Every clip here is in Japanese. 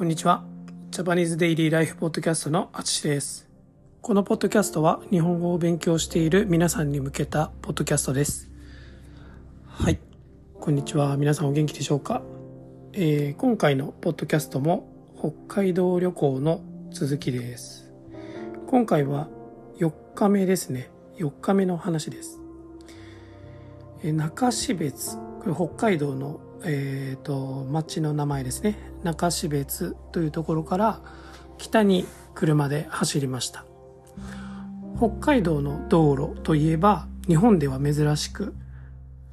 こんにちは。ジャパニーズデイリーライフポッドキャストのあつしです。このポッドキャストは日本語を勉強している皆さんに向けたポッドキャストです。はい。こんにちは。皆さんお元気でしょうか、えー今回のポッドキャストも北海道旅行の続きです。今回は4日目ですね。4日目の話です。えー中標津これ北海道の、えー、と町の名前ですね。中標津というところから北に車で走りました。北海道の道路といえば日本では珍しく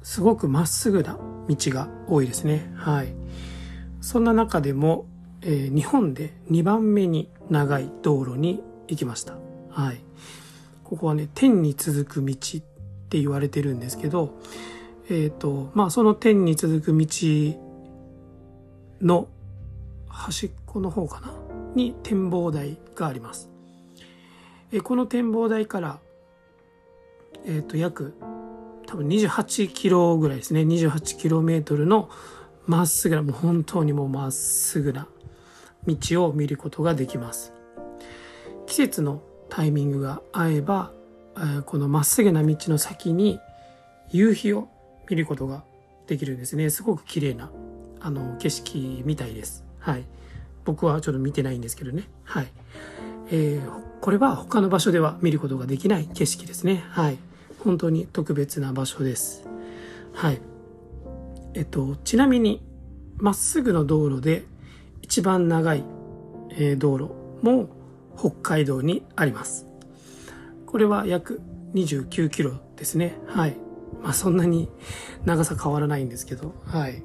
すごくまっすぐな道が多いですね。はい。そんな中でも、えー日本で2番目に長い道路に行きました。はい。ここはね天に続く道って言われてるんですけどえっ、と、まあ、その天に続く道の端っこの方かな？に展望台があります。えこの展望台から、えっ、と、約多分28キロぐらいですね。28キロメートルのまっすぐな、もう本当にもうまっすぐな道を見ることができます。季節のタイミングが合えば、えこのまっすぐな道の先に夕日を見ることができるんですね。すごく綺麗な、あの、景色みたいです。はい。僕はちょっと見てないんですけどね。はい。えーこれは他の場所では見ることができない景色ですね。はい。本当に特別な場所です。はい。えっと、ちなみに、まっすぐの道路で一番長い、えー道路も北海道にあります。これは約29キロですね。はい。まあそんなに長さ変わらないんですけど、はい。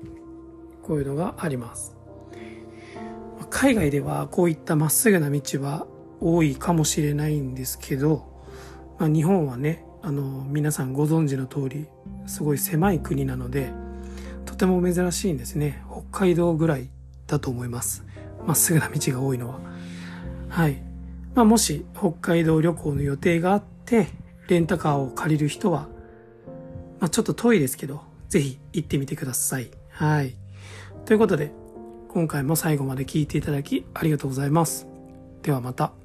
こういうのがあります。海外ではこういったまっすぐな道は多いかもしれないんですけど、まあ日本はね、あの、皆さんご存知の通り、すごい狭い国なので、とても珍しいんですね。北海道ぐらいだと思います。まっすぐな道が多いのは。はい。まあもし北海道旅行の予定があって、レンタカーを借りる人は、まあちょっと遠いですけど、ぜひ行ってみてください。はい。ということで、今回も最後まで聴いていただきありがとうございます。ではまた。